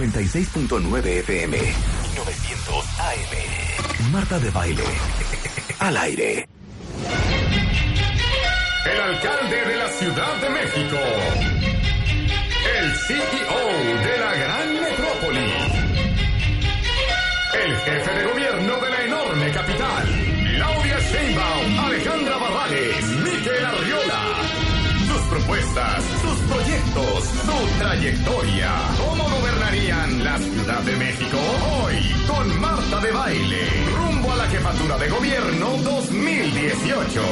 W Radio 96.9 FM 900 AM. Marta de Baile. Al aire. El alcalde de la Ciudad de México. El CEO de la gran metrópoli. El jefe de gobierno de la enorme capital. Claudia Sheinbaum, Alejandra Barrales, Miquel Arriola. Sus propuestas, proyectos, su trayectoria. ¿Cómo gobernarían la Ciudad de México hoy? Con Marta de Baile. Rumbo a la jefatura de gobierno 2018.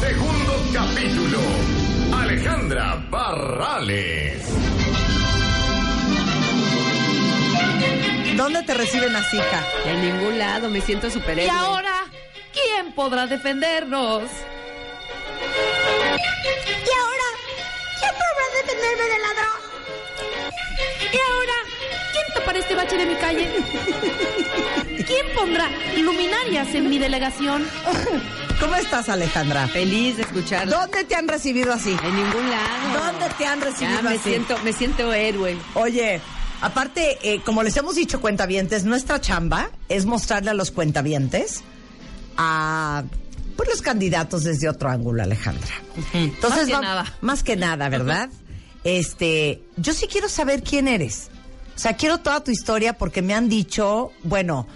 Segundo capítulo. Alejandra Barrales. ¿Dónde te reciben así, hija? En ningún lado, me siento superhéroe. Y ahora, ¿quién podrá defendernos? ¿Y ahora? ¿Quién podrá defenderme del ladrón? ¿Y ahora? ¿Quién tapará este bache de mi calle? ¿Quién pondrá luminarias en mi delegación? ¿Cómo estás, Alejandra? Feliz de escucharlo. ¿Dónde te han recibido así? En ningún lado. ¿Dónde te han recibido Ya me así? siento, me siento héroe. Oye, aparte, eh, como les hemos dicho cuentavientes, nuestra chamba es mostrarle a los cuentavientes a pues, los candidatos desde otro ángulo, Alejandra. Entonces, Más que va- nada. Más que nada, ¿verdad? Este, yo sí quiero saber quién eres. O sea, quiero toda tu historia porque me han dicho, bueno,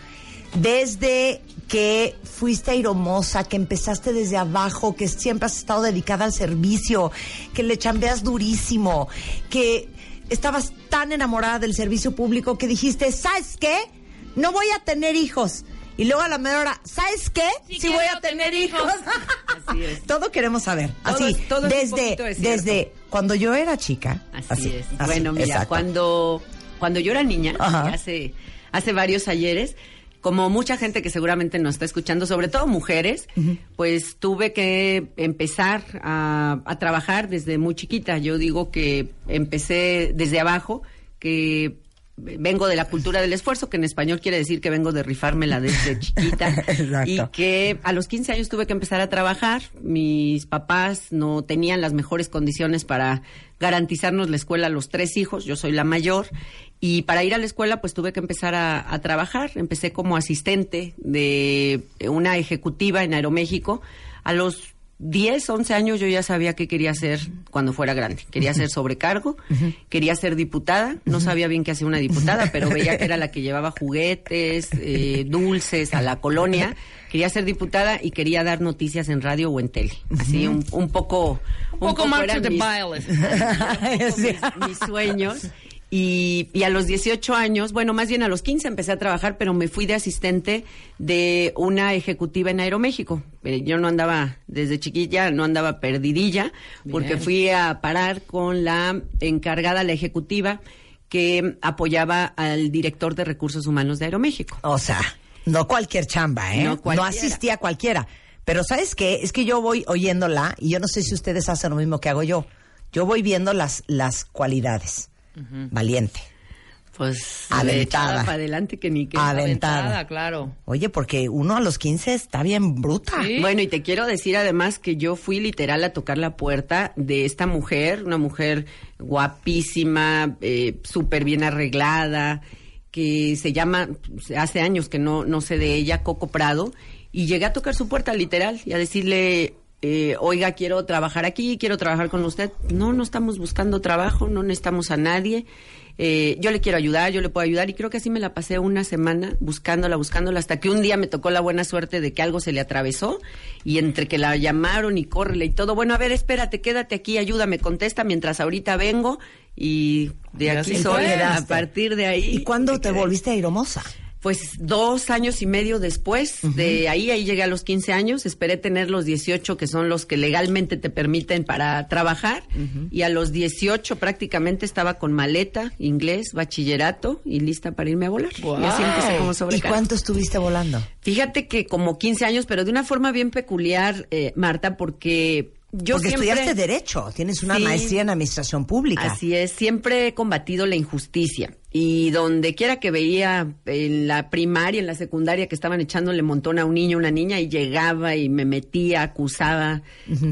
desde que fuiste aeromosa, que empezaste desde abajo, que siempre has estado dedicada al servicio, que le chambeas durísimo, que estabas tan enamorada del servicio público que dijiste, ¿sabes qué? No voy a tener hijos. Y luego a la mera hora, ¿sabes qué? Sí Sí, voy a tener tener hijos. hijos. Así es. Todo queremos saber. Todo Así, es- todo es un desde, cierto. desde cuando yo era chica. Así, es. así, bueno, mira, exacto. cuando, cuando yo era niña, Ajá. hace, hace varios ayeres, como mucha gente que seguramente nos está escuchando, sobre todo mujeres, pues tuve que empezar a, a trabajar desde muy chiquita. Yo digo que empecé desde abajo, que vengo de la cultura del esfuerzo, que en español quiere decir que vengo de rifármela desde chiquita. Y que a los 15 años tuve que empezar a trabajar. Mis papás no tenían las mejores condiciones para garantizarnos la escuela a los tres hijos. Yo soy la mayor. Y para ir a la escuela, pues tuve que empezar a, a trabajar. Empecé como asistente de una ejecutiva en Aeroméxico. A los 10, 11 años yo ya sabía qué quería hacer cuando fuera grande. Quería ser sobrecargo, quería ser diputada. No sabía bien qué hacía una diputada, pero veía que era la que llevaba juguetes, eh, dulces a la colonia. Quería ser diputada y quería dar noticias en radio o en tele. Así un, un poco... Un poco más mis- mis, mis sueños. Y, y a los 18 años, bueno, más bien a los 15 empecé a trabajar, pero me fui de asistente de una ejecutiva en Aeroméxico. Eh, yo no andaba, desde chiquilla, no andaba perdidilla, porque fui a parar con la encargada, la ejecutiva, que apoyaba al director de recursos humanos de Aeroméxico. O sea, no cualquier chamba, ¿eh? No No, asistía a cualquiera. Pero ¿sabes qué? Es que yo voy oyéndola y yo no sé si ustedes hacen lo mismo que hago yo. Yo voy viendo las, las cualidades. Valiente. Pues Aventada. para adelante que ni que Aventada. claro. Oye, porque uno a los 15 está bien bruta. Sí. Bueno, y te quiero decir además que yo fui literal a tocar la puerta de esta mujer, una mujer guapísima, eh, súper bien arreglada, que se llama, hace años que no, no sé de ella, Coco Prado, y llegué a tocar su puerta literal y a decirle, eh, oiga, quiero trabajar aquí, quiero trabajar con usted. No, no estamos buscando trabajo, no necesitamos a nadie. Eh, yo le quiero ayudar, yo le puedo ayudar y creo que así me la pasé una semana buscándola, buscándola, hasta que un día me tocó la buena suerte de que algo se le atravesó y entre que la llamaron y córrele y todo, bueno, a ver, espérate, quédate aquí, ayúdame, contesta mientras ahorita vengo y de Y aquí soy a partir de ahí. ¿Y cuándo te quedé. volviste aeromosa? Pues dos años y medio después de ahí, ahí llegué a los 15 años, esperé tener los 18 que son los que legalmente te permiten para trabajar y a los 18 prácticamente estaba con maleta, inglés, bachillerato y lista para irme a volar. Y así empecé como ¿Y cuánto estuviste volando? Fíjate que como 15 años, pero de una forma bien peculiar, eh, Marta, porque yo Porque siempre... estudiaste Derecho, tienes una Sí. maestría en Administración Pública. Así es, siempre he combatido la injusticia. Y donde quiera que veía en la primaria, en la secundaria, que estaban echándole montón a un niño, una niña, y llegaba y me metía, acusaba.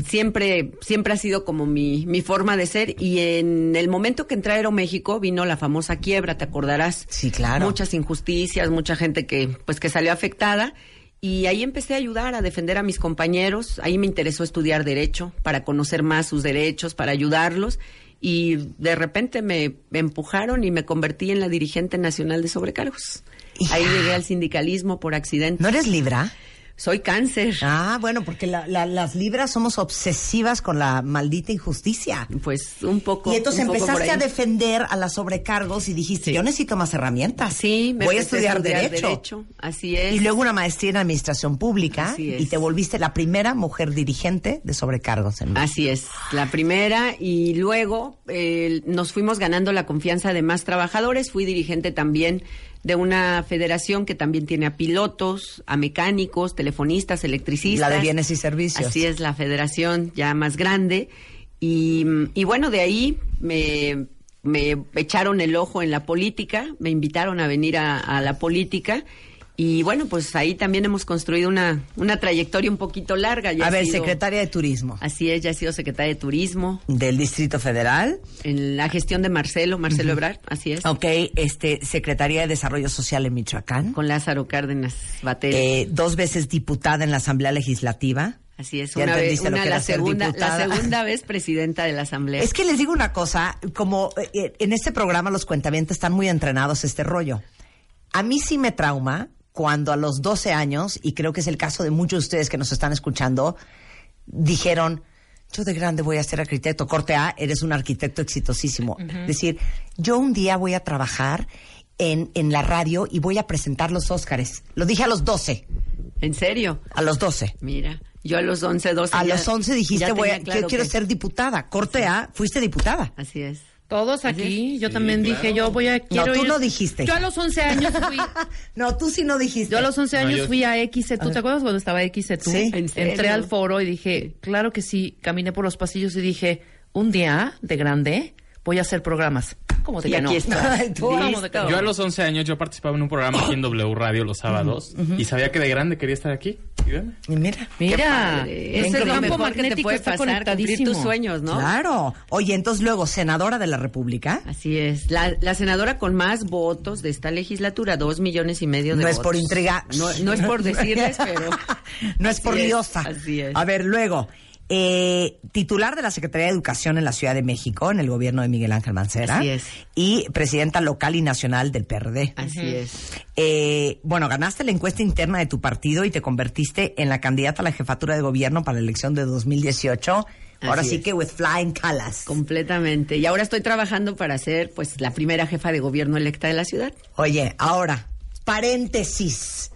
Siempre, siempre ha sido como mi, mi forma de ser. Y en el momento que entré a Aeroméxico vino la famosa quiebra, te acordarás. Sí, claro. Muchas injusticias, mucha gente que, pues, que salió afectada. Y ahí empecé a ayudar, a defender a mis compañeros. Ahí me interesó estudiar derecho para conocer más sus derechos, para ayudarlos. Y de repente me empujaron y me convertí en la dirigente nacional de sobrecargos. Hija. Ahí llegué al sindicalismo por accidente. ¿No eres Libra? Soy cáncer. Ah, bueno, porque la- la- las Libras somos obsesivas con la maldita injusticia. Pues un poco. Y entonces un poco por empezaste a defender a las sobrecargos y dijiste, yo necesito más herramientas. Sí, me voy a estudiar, derecho. Así es. Y luego una maestría en administración pública Así es. y te volviste la primera mujer dirigente de sobrecargos en México. Así es, la primera y luego eh, nos fuimos ganando la confianza de más trabajadores. Fui dirigente también de una federación que también tiene a pilotos, a mecánicos, telefonistas, electricistas. La de bienes y servicios. Así es, la federación ya más grande. Y, y bueno, de ahí me, me echaron el ojo en la política, me invitaron a venir a, a la política. Y bueno, pues ahí también hemos construido una, una trayectoria un poquito larga. Ya A ver, sido- secretaria de Turismo Así es, ya he sido secretaria de Turismo del Distrito Federal. en la gestión de Marcelo, Marcelo Ebrard, así es, Ok, este, Secretaría de Desarrollo Social en Michoacán. con Lázaro Cárdenas Batel. Eh, dos veces diputada en la Asamblea Legislativa. así es, una vez, una, la segunda, la segunda vez presidenta de la Asamblea. Es que les digo una cosa, como eh, en este programa los cuentavientes están muy entrenados este rollo. A mí sí me trauma cuando a los 12 años, y creo que es el caso de muchos de ustedes que nos están escuchando, dijeron, yo de grande voy a ser arquitecto. Corte A, eres un arquitecto exitosísimo. Decir, yo un día voy a trabajar en, en la radio y voy a presentar los Óscares. Lo dije a los 12, ¿En serio? a los 12. Mira, yo a los 11, 12 A ya- los 11 dijiste, voy a- claro yo quiero ser diputada. Corte A, fuiste diputada. Así es. Todos aquí, yo también dije, yo voy a... quiero tú ir- no dijiste. Yo a los 11 años fui... No, tú sí no dijiste. Yo a los 11 No, años yo- fui a XETU, ¿te acuerdas cuando estaba XETU? Sí. ¿En? Entré al foro y dije, claro que sí, caminé por los pasillos y dije, un día de grande voy a hacer programas. ¿Cómo de Y que no? aquí está. Ay, tú, ¿Cómo Listo. de que no? Yo a los 11 años yo participaba en un programa aquí en W Radio los sábados y sabía que de grande quería estar aquí. Y mira. Mira, Padre. ese es campo que te magnético puede está pasar, cumplir tus sueños, ¿no? Claro. Oye, entonces luego, senadora de la República. Así es. La, la senadora con más votos de esta legislatura, dos millones y medio de No es votos. por intriga. No, no es por decirles, pero... no es por liosa. Así es. A ver, luego. Eh, titular de la Secretaría de Educación en la Ciudad de México, en el gobierno de Miguel Ángel Mancera. Así es. Y presidenta local y nacional del PRD. Así es. Eh, bueno, ganaste la encuesta interna de tu partido y te convertiste en la candidata a la jefatura de gobierno para la elección de 2018. Ahora Así sí es. que with flying colors. Completamente. Y ahora estoy trabajando para ser, pues, la primera jefa de gobierno electa de la ciudad. Oye, ahora, paréntesis.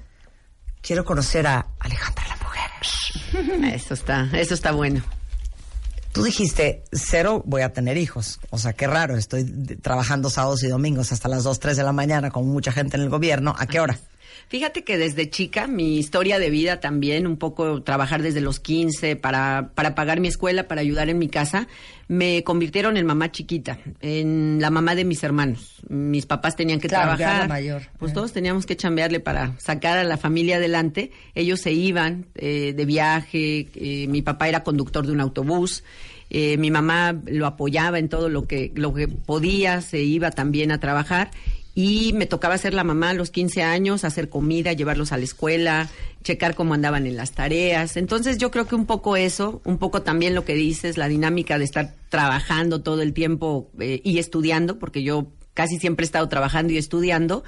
Quiero conocer a Alejandra la mujer. Eso está, eso está bueno. Tú dijiste, cero voy a tener hijos. O sea, qué raro, estoy trabajando sábados y domingos hasta las 2, 3 de la mañana con mucha gente en el gobierno. ¿A qué hora? Fíjate que desde chica, mi historia de vida también, un poco trabajar desde los 15 para, para pagar mi escuela, para ayudar en mi casa, me convirtieron en mamá chiquita, en la mamá de mis hermanos. Mis papás tenían que Claro, ya trabajar. la mayor. Pues Eh. todos teníamos que chambearle para sacar a la familia adelante. Ellos se iban eh, de viaje, eh, mi papá era conductor de un autobús. eh, mi mamá lo apoyaba en todo lo que, lo que podía, se iba también a trabajar y me tocaba ser la mamá a los 15 años, hacer comida, llevarlos a la escuela, checar cómo andaban en las tareas. Entonces yo creo que un poco eso, un poco también lo que dices, la dinámica de estar trabajando todo el tiempo eh, y estudiando, porque yo casi siempre he estado trabajando y estudiando.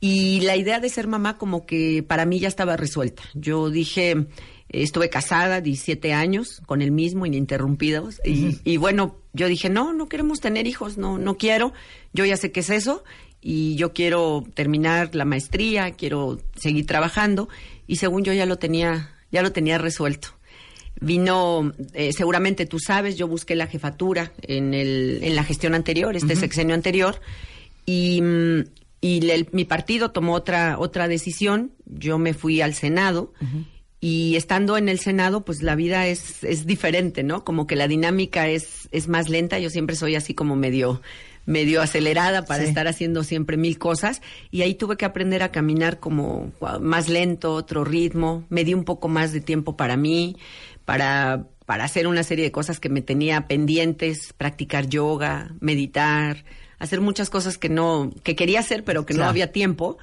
Y la idea de ser mamá como que para mí ya estaba resuelta. Yo dije, eh, estuve casada 17 años con el mismo, ininterrumpidos. Y, y bueno, yo dije, no, no queremos tener hijos, no, no quiero. Yo ya sé qué es eso. Y yo quiero terminar la maestría, quiero seguir trabajando y según yo ya lo tenía, ya lo tenía resuelto. Vino, eh, seguramente tú sabes, yo busqué la jefatura en, el, en la gestión anterior, este sexenio anterior, y, mm, y mi partido tomó otra, otra decisión, yo me fui al Senado. Y estando en el Senado, pues la vida es, es diferente, ¿no? Como que la dinámica es, es más lenta. Yo siempre soy así como medio, medio acelerada para Sí. estar haciendo siempre mil cosas. Y ahí tuve que aprender a caminar como más lento, otro ritmo. Me di un poco más de tiempo para mí, para, para hacer una serie de cosas que me tenía pendientes, practicar yoga, meditar, hacer muchas cosas que no, que quería hacer, pero que no había tiempo.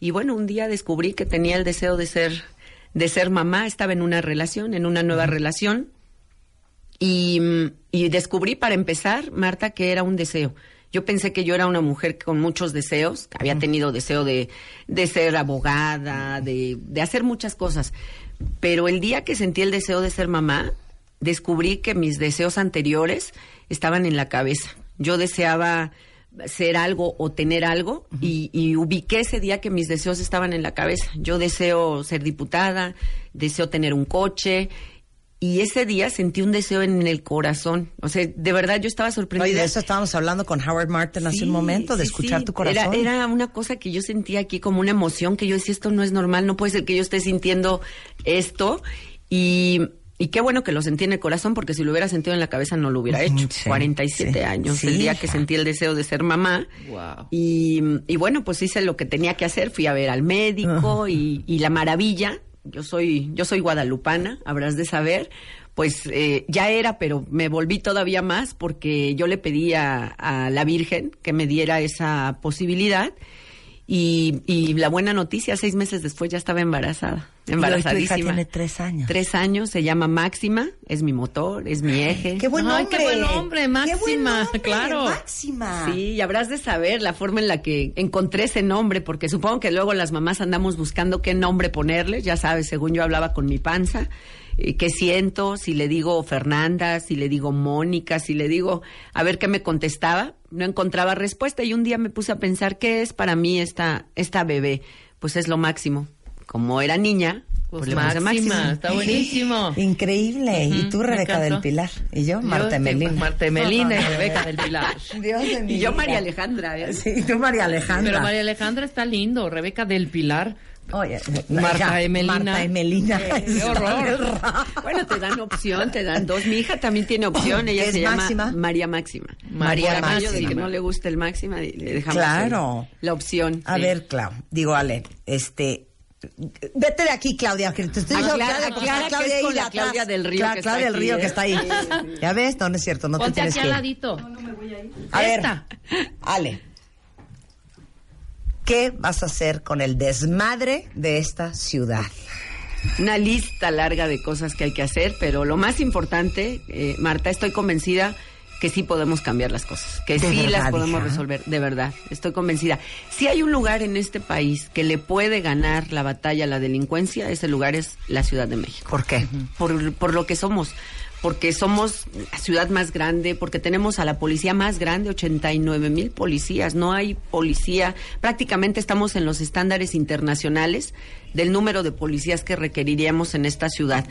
Y bueno, un día descubrí que tenía el deseo de ser, de ser mamá. Estaba en una relación, en una nueva relación. Y, y descubrí para empezar, Marta, que era un deseo. Yo pensé que yo era una mujer con muchos deseos, que había tenido deseo de, de ser abogada, de, de hacer muchas cosas. Pero el día que sentí el deseo de ser mamá, descubrí que mis deseos anteriores estaban en la cabeza. Yo deseaba ser algo o tener algo y, y ubiqué ese día que mis deseos estaban en la cabeza. Yo deseo ser diputada, deseo tener un coche y ese día sentí un deseo en el corazón. O sea, de verdad yo estaba sorprendida. Oye, de eso estábamos hablando con Howard Martin hace un momento, de sí, escuchar sí. tu corazón. Era, era una cosa que yo sentía aquí como una emoción, que yo decía, esto no es normal, no puede ser que yo esté sintiendo esto. Y, y qué bueno que lo sentí en el corazón, porque si lo hubiera sentido en la cabeza no lo hubiera Ujú, hecho. sí, 47 sí, años, sí, el día que sentí el deseo de ser mamá. Wow. Y, y bueno, pues hice lo que tenía que hacer, fui a ver al médico y, y la maravilla, yo soy, yo soy guadalupana, habrás de saber, pues eh, ya era, pero me volví todavía más porque yo le pedí a, la Virgen que me diera esa posibilidad. Y la buena noticia, seis meses después ya estaba embarazada, Tu hija embarazadísima. tiene tres años. Tres años, se llama Máxima, es mi motor, es mi eje. ¡Qué buen Ay, nombre! qué buen nombre, ¡Qué buen Máxima, nombre, claro. Máxima. Sí, y habrás de saber la forma en la que encontré ese nombre, porque supongo que luego las mamás andamos buscando qué nombre ponerle, ya sabes, según yo hablaba con mi panza, eh, qué siento, si le digo Fernanda, si le digo Mónica, si le digo, a ver qué me contestaba, no encontraba respuesta y un día me puse a pensar qué es para mí esta, esta bebé, pues es lo máximo. Como era niña, pues, Pues máxima, Máxima. está buenísimo. Increíble. y tú, Rebeca del. Pilar. Y yo, Marta Melina. Marta Melina y Rebeca del Pilar. Dios de mi Y yo vida. María Alejandra, ¿eh? Sí, tú María Alejandra. Pero María Alejandra está lindo, Rebeca del Pilar. Oye, Marta ya, Emelina. Marta Emelina. Qué horror. Bueno, te dan opción, te dan dos. Mi hija también tiene opción, ella ¿Es se Máxima? llama María Máxima. María Por aquello de Máxima. que no le gusta el Máxima, le dejamos Claro. el- la opción. A Sí. ver, Clau, digo, Ale, este... Vete de aquí, Claudia, que te estoy diciendo Claudia, que es con la del Río Cla- que está Claudia del Río ¿eh? que está ahí. ¿Ya ves? No, no es cierto, no Ponte te tienes aquí que al ir. ladito. A ver, Esta. Ale, ¿qué vas a hacer con el desmadre de esta ciudad? Una lista larga de cosas que hay que hacer, pero lo más importante, eh, Marta, estoy convencida que sí podemos cambiar las cosas, que ¿De sí verdad, las podemos hija? resolver, de verdad, estoy convencida. Si hay un lugar en este país que le puede ganar la batalla a la delincuencia, ese lugar es la Ciudad de México. ¿Por qué? por, por lo que somos, porque somos la ciudad más grande, porque tenemos a la policía más grande, 89 mil policías, no hay policía, prácticamente estamos en los estándares internacionales del número de policías que requeriríamos en esta ciudad.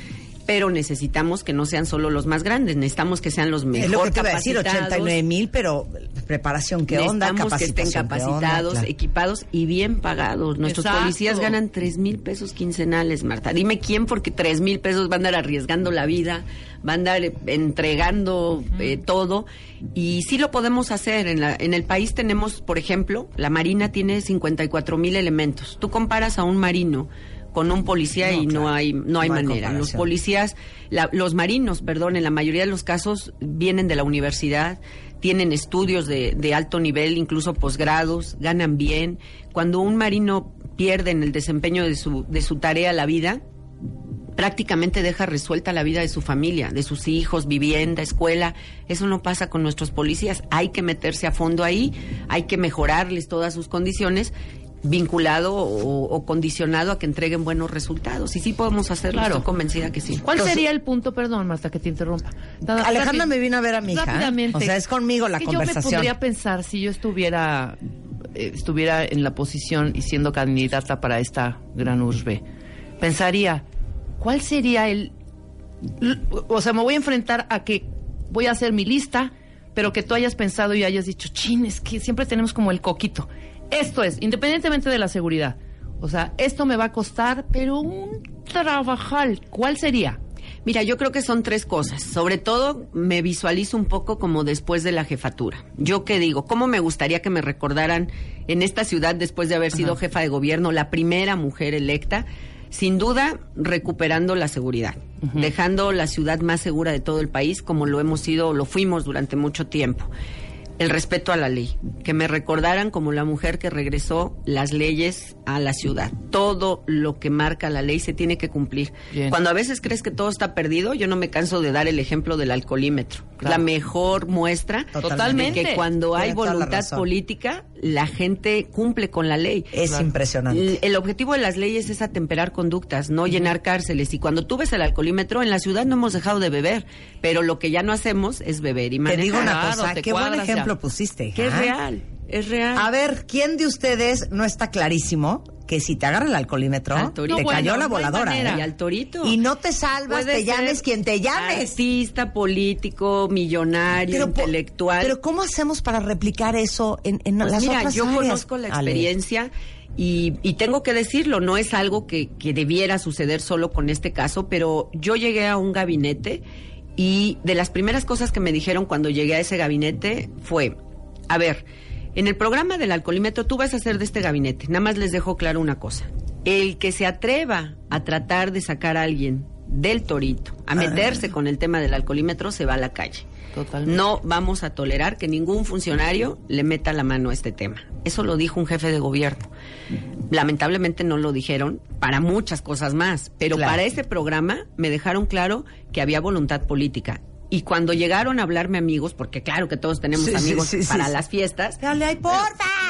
Pero necesitamos que no sean solo los más grandes, necesitamos que sean los mejor Es lo que te iba a decir, capacitados. 89 mil, pero preparación, ¿qué onda? Necesitamos que estén capacitados, Claro. equipados y bien pagados. Nuestros Exacto. policías ganan tres mil pesos quincenales, Marta. Dime quién, porque tres mil pesos van a andar arriesgando la vida, van a andar eh, entregando eh, todo. Y sí lo podemos hacer. En, la, en el país tenemos, por ejemplo, la Marina tiene 54 mil elementos. Tú comparas a un marino con un policía No, y no claro. hay no hay No hay manera. Los policías, la- los marinos, perdón, en la mayoría de los casos vienen de la universidad, tienen estudios de, de alto nivel, incluso posgrados, ganan bien. Cuando un marino pierde en el desempeño de su, de su tarea la vida, prácticamente deja resuelta la vida de su familia, de sus hijos, vivienda, escuela. Eso no pasa con nuestros policías. Hay que meterse a fondo ahí, hay que mejorarles todas sus condiciones vinculado o, o condicionado a que entreguen buenos resultados. Y sí podemos hacerlo, Claro. estoy convencida que sí. ¿Cuál Entonces- sería el punto, perdón, hasta que te interrumpa? Nada, Alejandra rápido. me vino a ver a mi hija. ¿eh? Rápidamente. O sea, es conmigo la que conversación. Yo me podría pensar si yo estuviera eh, estuviera en la posición y siendo candidata para esta gran urbe, pensaría, ¿cuál sería el... O sea, me voy a enfrentar a que voy a hacer mi lista, pero que tú hayas pensado y hayas dicho, chin, es que siempre tenemos como el coquito. Esto es, independientemente de la seguridad. O sea, esto me va a costar, pero un trabajal. ¿Cuál sería? Mira, yo creo que son tres cosas. Sobre todo, me visualizo un poco como después de la jefatura. Yo qué digo, ¿cómo me gustaría que me recordaran en esta ciudad después de haber sido jefa de gobierno, la primera mujer electa? Sin duda, recuperando la seguridad, dejando la ciudad más segura de todo el país, como lo hemos sido, lo fuimos durante mucho tiempo. El respeto a la ley, que me recordaran como la mujer que regresó las leyes a la ciudad. Todo lo que marca la ley se tiene que cumplir. Bien. Cuando a veces crees que todo está perdido, yo no me canso de dar el ejemplo del alcoholímetro. Claro. La mejor muestra Totalmente. de que cuando hay la voluntad política, la gente cumple con la ley. Es impresionante. El, el objetivo de las leyes es atemperar conductas, no llenar cárceles. Y cuando tú ves el alcoholímetro, en la ciudad no hemos dejado de beber, pero lo que ya no hacemos es beber y Te manejar. digo una Claro, cosa, te qué buen cuadras ejemplo pusiste. Que es real, es real. A ver, ¿quién de ustedes no está clarísimo que si te agarra el alcoholímetro, Al te No, cayó la voladora? ¿eh? Y al torito. Y no te salvas, Puede te llames quien te llames. Artista, político, millonario, po- intelectual. pero ¿cómo hacemos para replicar eso en, en Pues las mira, otras yo áreas? conozco la Ale. experiencia y, y tengo que decirlo, no es algo que, que debiera suceder solo con este caso, pero yo llegué a un gabinete y de las primeras cosas que me dijeron cuando llegué a ese gabinete fue, a ver, en el programa del alcoholímetro tú vas a hacer de este gabinete, nada más les dejo claro una cosa, el que se atreva a tratar de sacar a alguien del torito, a meterse con el tema del alcoholímetro, se va a la calle. Totalmente. No vamos a tolerar que ningún funcionario le meta la mano a este tema. Eso lo dijo un jefe de gobierno. Lamentablemente no lo dijeron para muchas cosas más, pero Claro. para ese programa me dejaron claro que había voluntad política. Y cuando llegaron a hablarme amigos, porque claro que todos tenemos Sí, amigos sí, sí, para las fiestas, Dale, ay,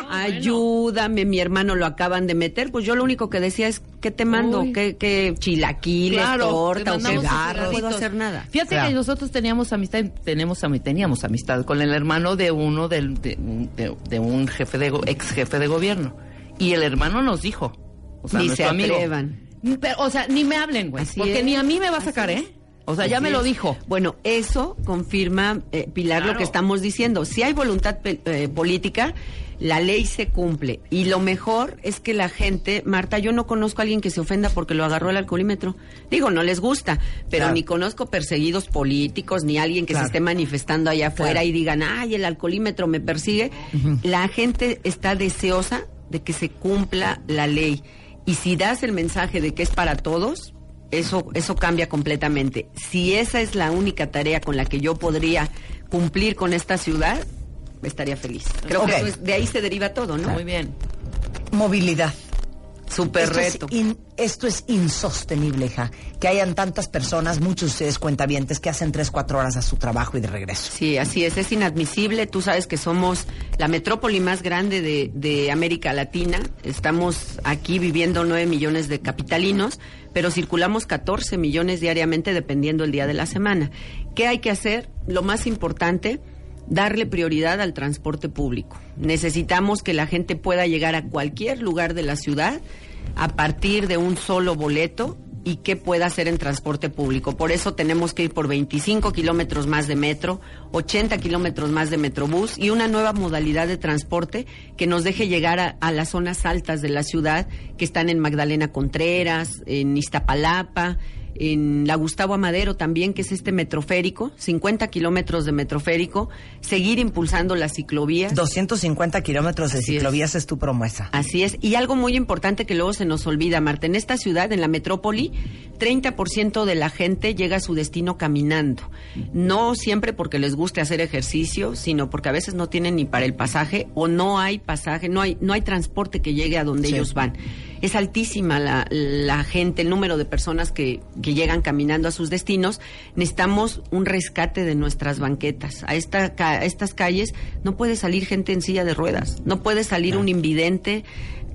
porfa. ayúdame, mi hermano lo acaban de meter, pues yo lo único que decía es, ¿qué te mando? ¿Qué, qué cilaquiles, Claro, torta o cigarros? No puedo hacer nada. Fíjate Claro. que nosotros teníamos amistad, tenemos teníamos amistad con el hermano de uno del, de, de- de un jefe de ex jefe de gobierno y el hermano nos dijo, o sea, Ni se amigo, atrevan. Pero, o sea, ni me hablen, güey, porque es. ni a mí me va a sacar, ¿eh? O sea, ya Así me lo es. dijo. Bueno, eso confirma, eh, Pilar, lo que estamos diciendo. Si hay voluntad eh, política, la ley se cumple. Y lo mejor es que la gente, Marta, yo no conozco a alguien que se ofenda porque lo agarró el alcoholímetro. Digo, no les gusta, pero Claro. ni conozco perseguidos políticos, ni alguien que Claro. se esté manifestando allá afuera Claro. y digan, ay, el alcoholímetro me persigue. La gente está deseosa de que se cumpla la ley. Y si das el mensaje de que es para todos, eso, eso cambia completamente. Si esa es la única tarea con la que yo podría cumplir con esta ciudad, estaría feliz. Creo Ok. que eso es- de ahí se deriva todo, ¿no? Muy bien. Movilidad. Super esto reto. Es in- esto es insostenible, hija. Que hayan tantas personas, muchos de ustedes cuentavientes, que hacen tres, cuatro horas a su trabajo y de regreso. Sí, así es, es inadmisible. Tú sabes que somos la metrópoli más grande de, de América Latina. Estamos aquí viviendo nueve millones de capitalinos, pero circulamos 14 millones diariamente dependiendo el día de la semana. ¿Qué hay que hacer? Lo más importante, darle prioridad al transporte público. Necesitamos que la gente pueda llegar a cualquier lugar de la ciudad a partir de un solo boleto y qué pueda hacer en transporte público. Por eso tenemos que ir por 25 kilómetros más de metro, 80 kilómetros más de metrobús y una nueva modalidad de transporte que nos deje llegar a, a las zonas altas de la ciudad que están en Magdalena Contreras, en Iztapalapa, en la Gustavo Amadero también, que es este metroférico, 50 kilómetros de metroférico, seguir impulsando las ciclovías. 250 kilómetros de Así es. ciclovías es. tu promesa. Así es. Y algo muy importante que luego se nos olvida, Marta. En esta ciudad, en la metrópoli, 30% de la gente llega a su destino caminando. No siempre porque les guste hacer ejercicio, sino porque a veces no tienen ni para el pasaje o no hay pasaje, no hay, no hay transporte que llegue a donde Sí. ellos van. Es altísima la, la gente, el número de personas que, que llegan caminando a sus destinos. Necesitamos un rescate de nuestras banquetas. A, esta, a estas calles no puede salir gente en silla de ruedas, no puede salir un invidente.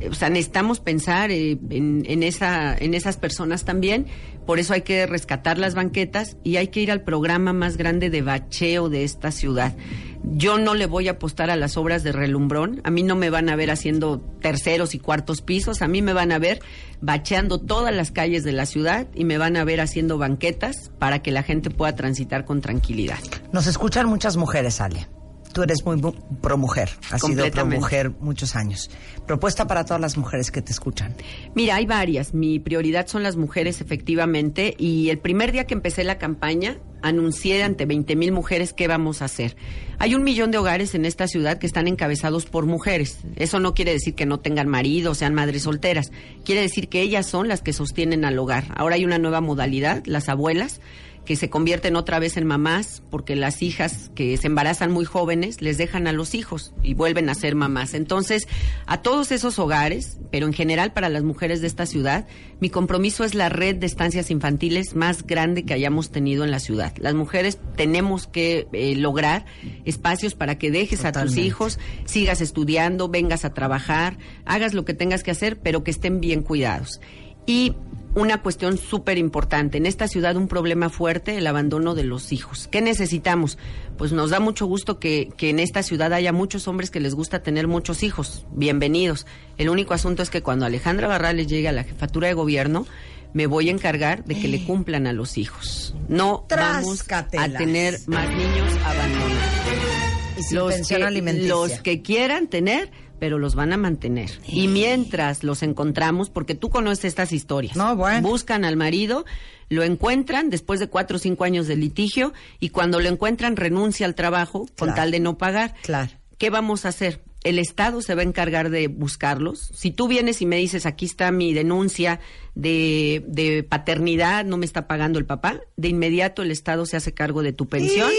O sea, necesitamos pensar eh, en, en, esa, en esas personas también. Por eso hay que rescatar las banquetas y hay que ir al programa más grande de bacheo de esta ciudad. Yo no le voy a apostar a las obras de relumbrón. A mí no me van a ver haciendo terceros y cuartos pisos. A mí me van a ver bacheando todas las calles de la ciudad y me van a ver haciendo banquetas para que la gente pueda transitar con tranquilidad. Nos escuchan muchas mujeres, Ale. Tú eres muy mu- pro mujer, has sido pro mujer muchos años. Propuesta para todas las mujeres que te escuchan. Mira, hay varias. Mi prioridad son las mujeres, efectivamente. Y el primer día que empecé la campaña, anuncié ante 20 mil mujeres qué vamos a hacer. Hay un millón de hogares en esta ciudad que están encabezados por mujeres. Eso no quiere decir que no tengan marido, sean madres solteras. Quiere decir que ellas son las que sostienen al hogar. Ahora hay una nueva modalidad, las abuelas que se convierten otra vez en mamás porque las hijas que se embarazan muy jóvenes les dejan a los hijos y vuelven a ser mamás. Entonces, a todos esos hogares, pero en general para las mujeres de esta ciudad, mi compromiso es la red de estancias infantiles más grande que hayamos tenido en la ciudad. Las mujeres tenemos que eh, lograr espacios para que dejes a tus hijos, sigas estudiando, vengas a trabajar, hagas lo que tengas que hacer, pero que estén bien cuidados. Y una cuestión súper importante. En esta ciudad un problema fuerte, el abandono de los hijos. ¿Qué necesitamos? Pues nos da mucho gusto que, que en esta ciudad haya muchos hombres que les gusta tener muchos hijos. Bienvenidos. El único asunto es que cuando Alejandra Barrales llegue a la jefatura de gobierno, me voy a encargar de que le cumplan a los hijos. No vamos a tener más niños abandonados Y sin los que, alimenticia. los que quieran tener, pero los van a mantener. Y mientras los encontramos, porque tú conoces estas historias, No, bueno. buscan al marido, lo encuentran después de cuatro o cinco años de litigio y cuando lo encuentran renuncia al trabajo con tal de no pagar. Claro. ¿Qué vamos a hacer? El Estado se va a encargar de buscarlos. Si tú vienes y me dices, aquí está mi denuncia de, de paternidad, no me está pagando el papá, de inmediato el Estado se hace cargo de tu pensión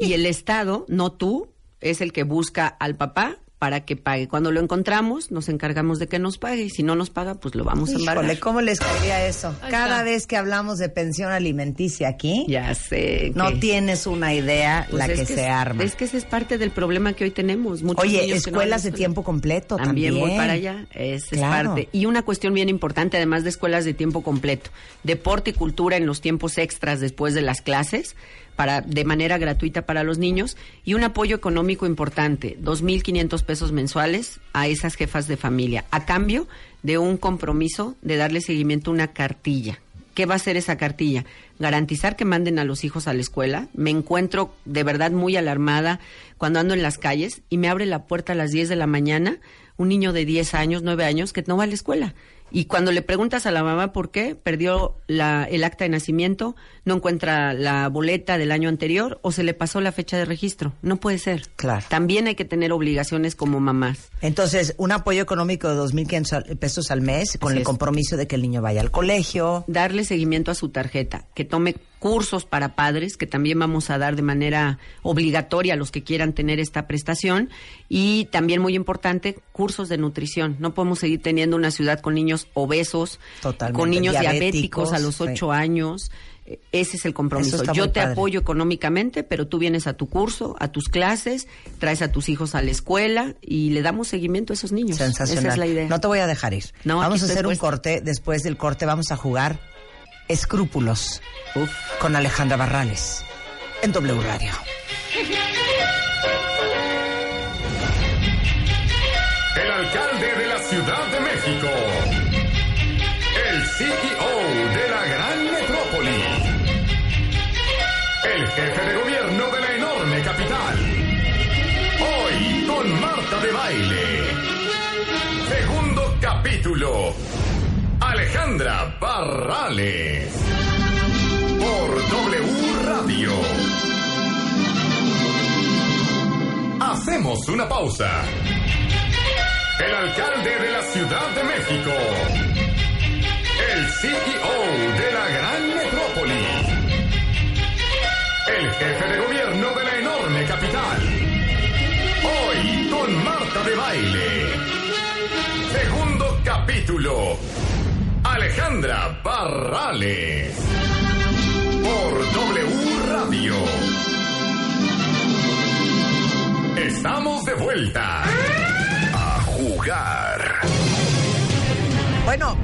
y el Estado, no tú, es el que busca al papá para que pague. Cuando lo encontramos, nos encargamos de que nos pague y si no nos paga, pues lo vamos a embargar. Híjole, ¿cómo les caería eso? Cada vez que hablamos de pensión alimenticia aquí, Ya sé. no tienes una idea pues la es que, se es- arma. Es que ese es parte del problema que hoy tenemos. Muchos Oye, no escuelas la de tiempo completo también. También voy para allá, esa Claro. es parte. Y una cuestión bien importante, además de escuelas de tiempo completo, deporte y cultura en los tiempos extras después de las clases, para de manera gratuita para los niños, y un apoyo económico importante, 2.500 pesos mensuales a esas jefas de familia, a cambio de un compromiso de darle seguimiento a una cartilla. ¿Qué va a hacer esa cartilla? Garantizar que manden a los hijos a la escuela. Me encuentro de verdad muy alarmada cuando ando en las calles y me abre la puerta a las 10 de la mañana un niño de 10 años, 9 años que no va a la escuela. Y cuando le preguntas a la mamá por qué, perdió la, el acta de nacimiento, no encuentra la boleta del año anterior o se le pasó la fecha de registro. No puede ser. Claro. También hay que tener obligaciones como mamás. Entonces, un apoyo económico de 2.500 al- pesos al mes con Así el es. compromiso de que el niño vaya al colegio. darle seguimiento a su tarjeta, que tome cursos para padres, que también vamos a dar de manera obligatoria a los que quieran tener esta prestación, y también muy importante, cursos de nutrición. No podemos seguir teniendo una ciudad con niños obesos, Totalmente, con niños diabéticos, diabéticos, a los sí. ocho años. Eh, Ese es el compromiso. Yo te padre. apoyo económicamente, pero tú vienes a tu curso, a tus clases, traes a tus hijos a la escuela y le damos seguimiento a esos niños. Sensacional. Esa es la idea. No te voy a dejar ir. No, vamos a hacer un corte. Después del corte vamos a jugar Escrúpulos Uf. con Alejandra Barrales en W Radio. El CEO de la gran metrópoli. El jefe de gobierno de la enorme capital. Hoy con Marta de Baile. Segundo capítulo. Alejandra Barrales. Por W Radio. Hacemos una pausa. El alcalde de la Ciudad de México. El CEO de la gran metrópoli. El jefe de gobierno de la enorme capital. Hoy con Marta de Baile. Segundo capítulo. Alejandra Barrales. Por W Radio. Estamos de vuelta. Bueno,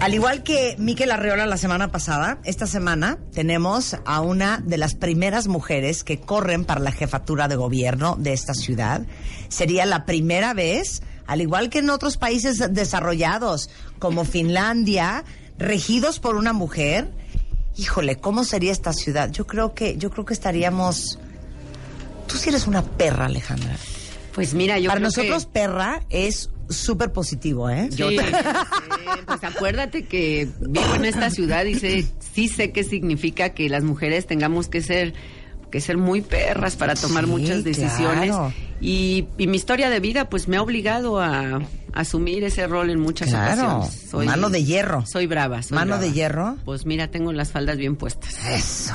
Al igual que Miquel Arriola la semana pasada, esta semana tenemos a una de las primeras mujeres que corren para la jefatura de gobierno de esta ciudad. Sería la primera vez, al igual que en otros países desarrollados como Finlandia, regidos por una mujer. Híjole, ¿cómo sería esta ciudad? Yo creo que yo creo que estaríamos Tú sí eres una perra, Alejandra. Pues mira, yo Para creo nosotros que... perra es súper positivo, ¿eh? Yo pues acuérdate que vivo en esta ciudad y sé, sí sé qué significa que las mujeres tengamos que ser que ser muy perras para tomar Sí, muchas decisiones claro. y, y mi historia de vida pues me ha obligado a, asumir ese rol en muchas Claro, ocasiones. mano de hierro. Soy brava. soy Mano brava. de hierro. Pues mira, tengo las faldas bien puestas. Eso.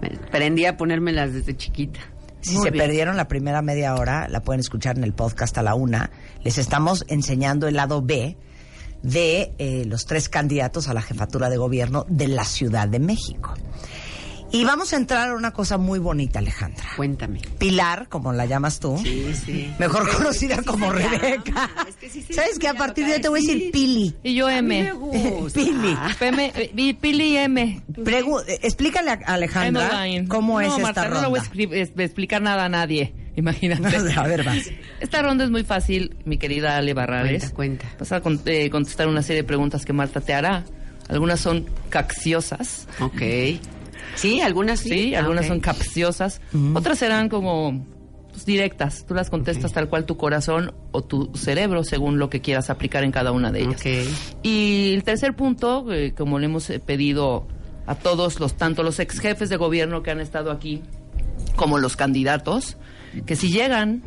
Me- Aprendí a ponérmelas desde chiquita. Si Muy se bien. perdieron la primera media hora, la pueden escuchar en el podcast a la una. Les estamos enseñando el lado B de eh, los tres candidatos a la jefatura de gobierno de la Ciudad de México. Y vamos a entrar a una cosa muy bonita, Alejandra. Cuéntame. Pilar, como la llamas tú, Sí, sí. mejor conocida sí como Rebeca. es que sí ¿Sabes que a partir de hoy te voy a decir Pili? Y yo A mí M. me gusta. Pili. PM, eh, Pili M. Pregu- eh, explícale a Alejandra cómo es no, esta Marta, ronda. no le voy a explicar nada a nadie. Imagínate. A ver, vas. Esta ronda es muy fácil, mi querida Ale Barrales. Cuenta, cuenta. Vas a con- eh, contestar una serie de preguntas que Marta te hará. Algunas son capciosas, Ok. Sí, algunas sí. sí, Ah, algunas ok. son capciosas. Otras serán como pues, directas. Tú las contestas tal cual tu corazón o tu cerebro, según lo que quieras aplicar en cada una de ellas. Y el tercer punto, eh, como le hemos eh, pedido a todos los, tanto los ex jefes de gobierno que han estado aquí, como los candidatos, que si llegan,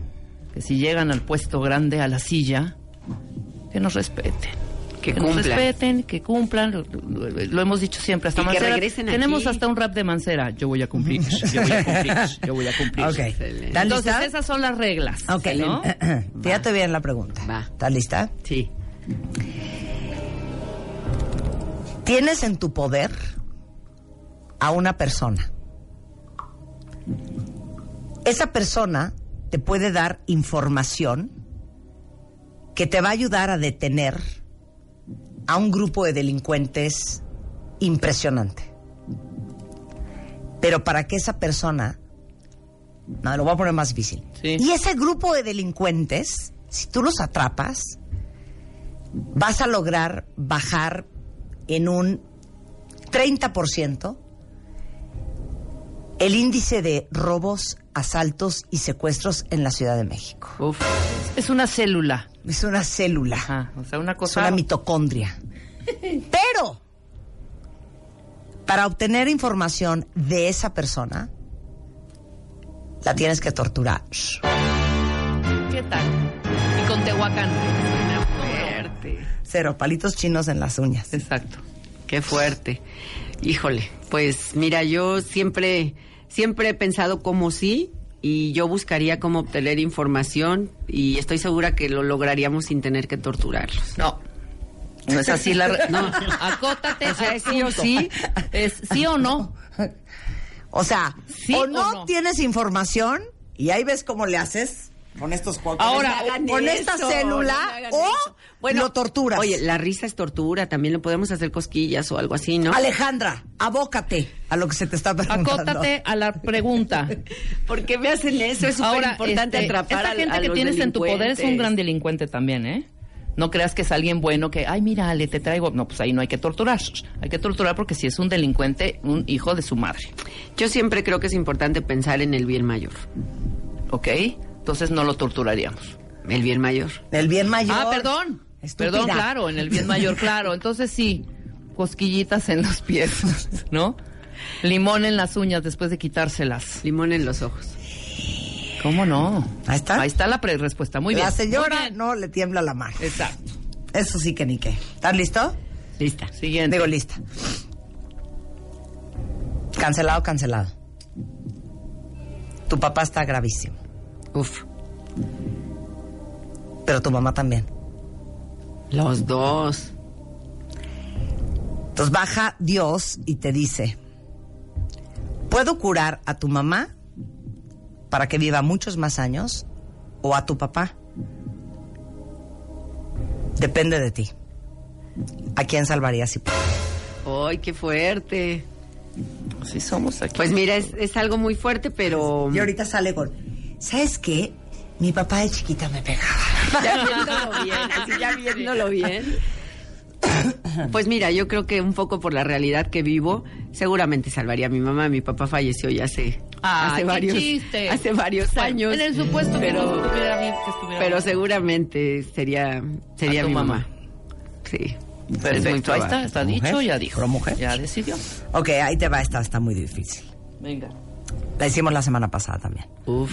que si llegan al puesto grande, a la silla, que nos respeten. Que nos cumplan. respeten, que cumplan, lo, lo- lo hemos dicho siempre, hasta Y que Mancera. regresen Tenemos aquí. hasta un rap de Mancera. Yo voy a cumplir, yo voy a cumplir, yo voy a cumplir. Ok. Excelente. ¿Estás Entonces, esas son las reglas. Ok. ¿no? Fíjate bien la pregunta. Va. ¿Estás lista? Sí. Tienes en tu poder a una persona. Esa persona te puede dar información que te va a ayudar a detener a un grupo de delincuentes impresionante. Pero para que esa persona... No, lo voy a poner más difícil. Sí. Y ese grupo de delincuentes, si tú los atrapas, vas a lograr bajar en un 30% el índice de robos, asaltos y secuestros en la Ciudad de México. Uf. Es una célula. Es una célula, Ajá, o sea, una es cosa... una mitocondria. Pero, para obtener información de esa persona, la tienes que torturar. ¿Qué tal? Y con Tehuacán. Fuerte. Cero, palitos chinos en las uñas. Exacto. Qué fuerte. Híjole, pues mira, yo siempre, siempre he pensado como sí y yo buscaría cómo obtener información y estoy segura que lo lograríamos sin tener que torturarlos. No. No es así la... re- No. Acótate O sea, ¿es sí o sí? Es sí o no. O sea, ¿Sí o o no, no? tienes información y ahí ves cómo le haces con estos juegos. Ahora, No con esta célula no o eso. lo torturas. Oye, la risa es tortura, también le podemos hacer cosquillas o algo así, ¿no? Alejandra, abócate a lo que se te está preguntando. Acótate a la pregunta. ¿Por qué me hacen eso? Es súper importante este, atrapar esta gente a que los tienes en tu poder es un gran delincuente también, ¿eh? No creas que es alguien bueno que, ay, mira, le te traigo. No, pues ahí no hay que torturar. Hay que torturar porque si es un delincuente, un hijo de su madre. Yo siempre creo que es importante pensar en el bien mayor. ¿Ok? Entonces no lo torturaríamos. El bien mayor. El bien mayor. Ah, perdón. Estúpida. Perdón, claro, en el bien mayor, claro. Entonces sí, cosquillitas en los pies, ¿no? Limón en las uñas después de quitárselas. Limón en los ojos. ¿Cómo no? Ahí está. Ahí está la pre- respuesta. Muy bien. La señora bien. no le tiembla la mano. Exacto. Eso sí que ni qué. ¿Estás listo? Lista. Siguiente. Digo lista. Cancelado, cancelado. Tu papá está gravísimo, Uf. pero tu mamá también. Los dos. Entonces baja Dios y te dice, ¿puedo curar a tu mamá para que viva muchos más años o a tu papá? Depende de ti. ¿A quién salvarías si ¡Ay, qué fuerte! Sí somos aquí. Pues mira, es, es algo muy fuerte, pero... Y ahorita sale con, ¿sabes qué? Mi papá de chiquita me pegaba. Ya viéndolo bien, así ya viéndolo bien. Pues mira, yo creo que un poco por la realidad que vivo, seguramente salvaría a mi mamá. Mi papá falleció ya hace, Ah, hace varios, chiste. hace varios Bueno, años. en el supuesto que pero, no estuviera bien, que estuviera pero bien. seguramente sería, sería mi mamá. mamá. Sí. es Perfecto, ahí está, está ¿Mujer? dicho, ya dijo. ¿Pro mujer? Ya decidió. Ok, ahí te va, esta está muy difícil. Venga. La hicimos la semana pasada también. Uf.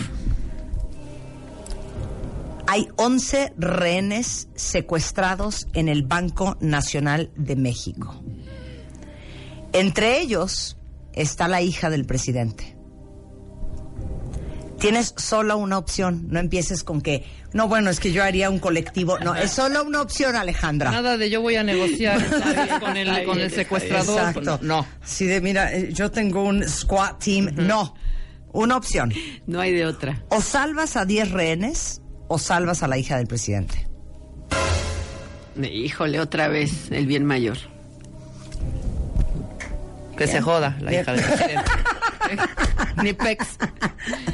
Hay 11 rehenes secuestrados en el Banco Nacional de México. Entre ellos está la hija del presidente. Tienes solo una opción, no empieces con que, no, bueno, es que yo haría un colectivo. No, es solo una opción, Alejandra. Nada de yo voy a negociar con el, con el secuestrador. Exacto. No. Sí, de mira, eh, yo tengo un squat team. No, una opción. No hay de otra. O salvas a 10 rehenes o salvas a la hija del presidente. Híjole, otra vez el bien mayor. Que se joda la hija del presidente. Ni pex.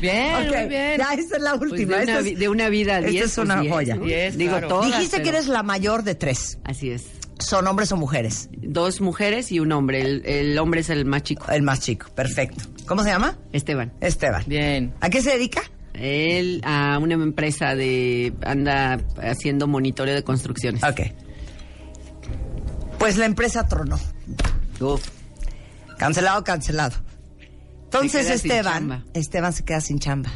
Bien, Ok, muy bien. Ya, esa es la Pues última. de, Esta una, es- vi- de una vida a esta diez, es pues una diez, joya. Digo claro. todas, Dijiste que eres la mayor de tres. Así es. ¿Son hombres o mujeres? Dos mujeres y un hombre. El, el hombre es el más chico. El más chico, perfecto. ¿Cómo se llama? Esteban. Esteban. Bien. ¿A qué se dedica? Él a una empresa de... anda haciendo monitoreo de construcciones. Ok. Pues la empresa tronó. Uf. Cancelado, cancelado. Entonces Esteban. Esteban se queda sin chamba.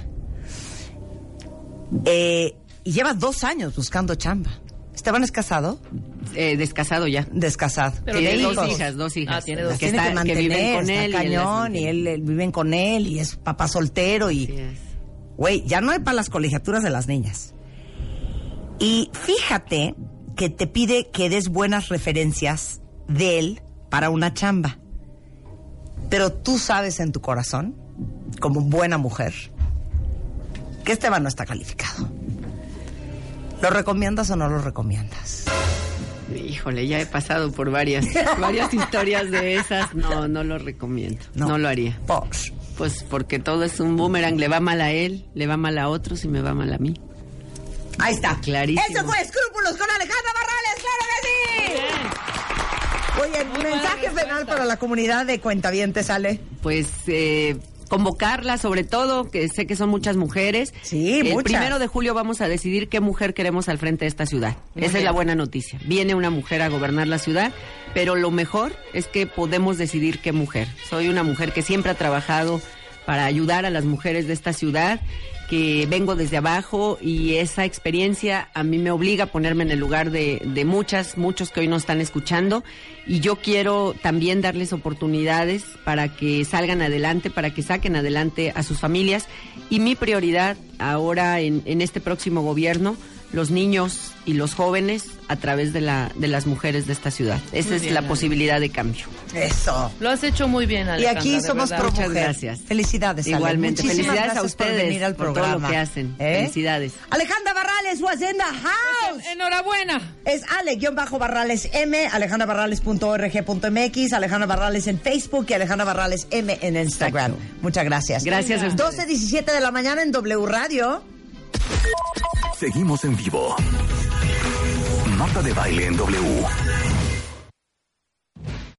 Eh, y lleva dos años buscando chamba. Esteban es casado, Eh, descasado ya. descasado. Pero tiene dos hijos. hijas, dos hijas. Ah, tiene dos. Las que, está- que que mantener, viven con está él. y él las cañón, y él, él viven con él y es papá soltero y. Güey, ya no hay para las colegiaturas de las niñas. Y fíjate que te pide que des buenas referencias de él para una chamba. Pero tú sabes en tu corazón, como buena mujer, que Esteban no está calificado. ¿Lo recomiendas o no lo recomiendas? Híjole, ya he pasado por varias, varias historias de esas. No, no lo recomiendo. No, lo haría. Por. Pues porque todo es un boomerang. Le va mal a él, le va mal a otros y me va mal a mí. Ahí está. Clarísimo. Eso fue Escrúpulos con Alejandra Barrales, claro que sí. Oye, mensaje final para la comunidad de cuentavientes, Ale. Pues eh, convocarla, sobre todo, que sé que son muchas mujeres. Sí, El muchas. primero de julio vamos a decidir qué mujer queremos al frente de esta ciudad. Muy Esa es la buena noticia. Viene una mujer a gobernar la ciudad, pero lo mejor es que podemos decidir qué mujer. Soy una mujer que siempre ha trabajado para ayudar a las mujeres de esta ciudad que vengo desde abajo y esa experiencia a mí me obliga a ponerme en el lugar de, de muchas, muchos que hoy nos están escuchando. Y yo quiero también darles oportunidades para que salgan adelante, para que saquen adelante a sus familias. Y mi prioridad ahora en, en este próximo gobierno, los niños y los jóvenes a través de, la, de las mujeres de esta ciudad. Esa Muy es bien, la Ale. posibilidad de cambio. Eso. Lo has hecho muy bien, Y Alejandra. aquí de somos pro Muchas mujer. gracias. Felicidades, Ale. Igualmente. Muchísimas Felicidades a gracias por ustedes venir al por todo programa. lo que hacen. ¿Eh? Felicidades. Alejandra Barrales was in the house. Enhorabuena. Es Ale-Barrales M, alejandrabarrales.org.mx, Alejandra Barrales en Facebook y Alejandra Barrales M en Instagram. Exacto. Muchas gracias. Gracias a ustedes. 12, 17 de la mañana en W Radio. Seguimos en vivo. Marta de baile en W.